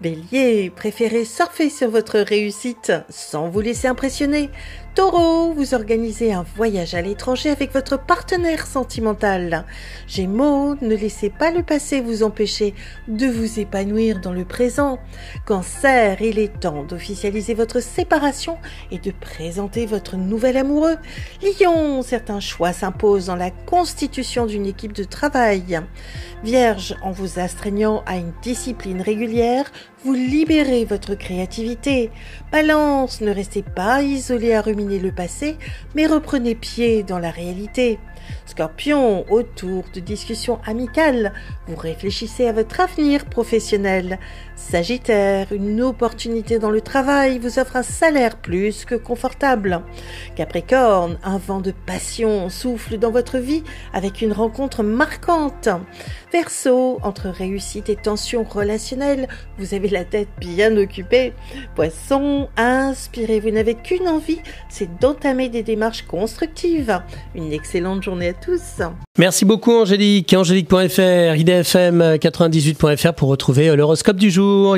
Bélier, préférez surfer sur votre réussite sans vous laisser impressionner. Taureau, vous organisez un voyage à l'étranger avec votre partenaire sentimental. Gémeaux, ne laissez pas le passé vous empêcher de vous épanouir dans le présent. Cancer, il est temps d'officialiser votre séparation et de présenter votre nouvel amoureux. Lion, certains choix s'imposent dans la constitution d'une équipe de travail. Vierge, en vous astreignant à une discipline régulière, vous libérez votre créativité. Balance, ne restez pas isolé à ruminer le passé, mais reprenez pied dans la réalité. Scorpion, autour de discussions amicales, vous réfléchissez à votre avenir professionnel. Sagittaire, une opportunité dans le travail vous offre un salaire plus que confortable. Capricorne, un vent de passion souffle dans votre vie avec une rencontre marquante. Verseau, entre réussite et tension relationnelle, vous avez la tête bien occupée. Poisson, inspirez, vous n'avez qu'une envie, c'est d'entamer des démarches constructives. Une excellente journée à tous. Merci beaucoup Angélique. Angélique.fr, idfm98.fr pour retrouver l'horoscope du jour.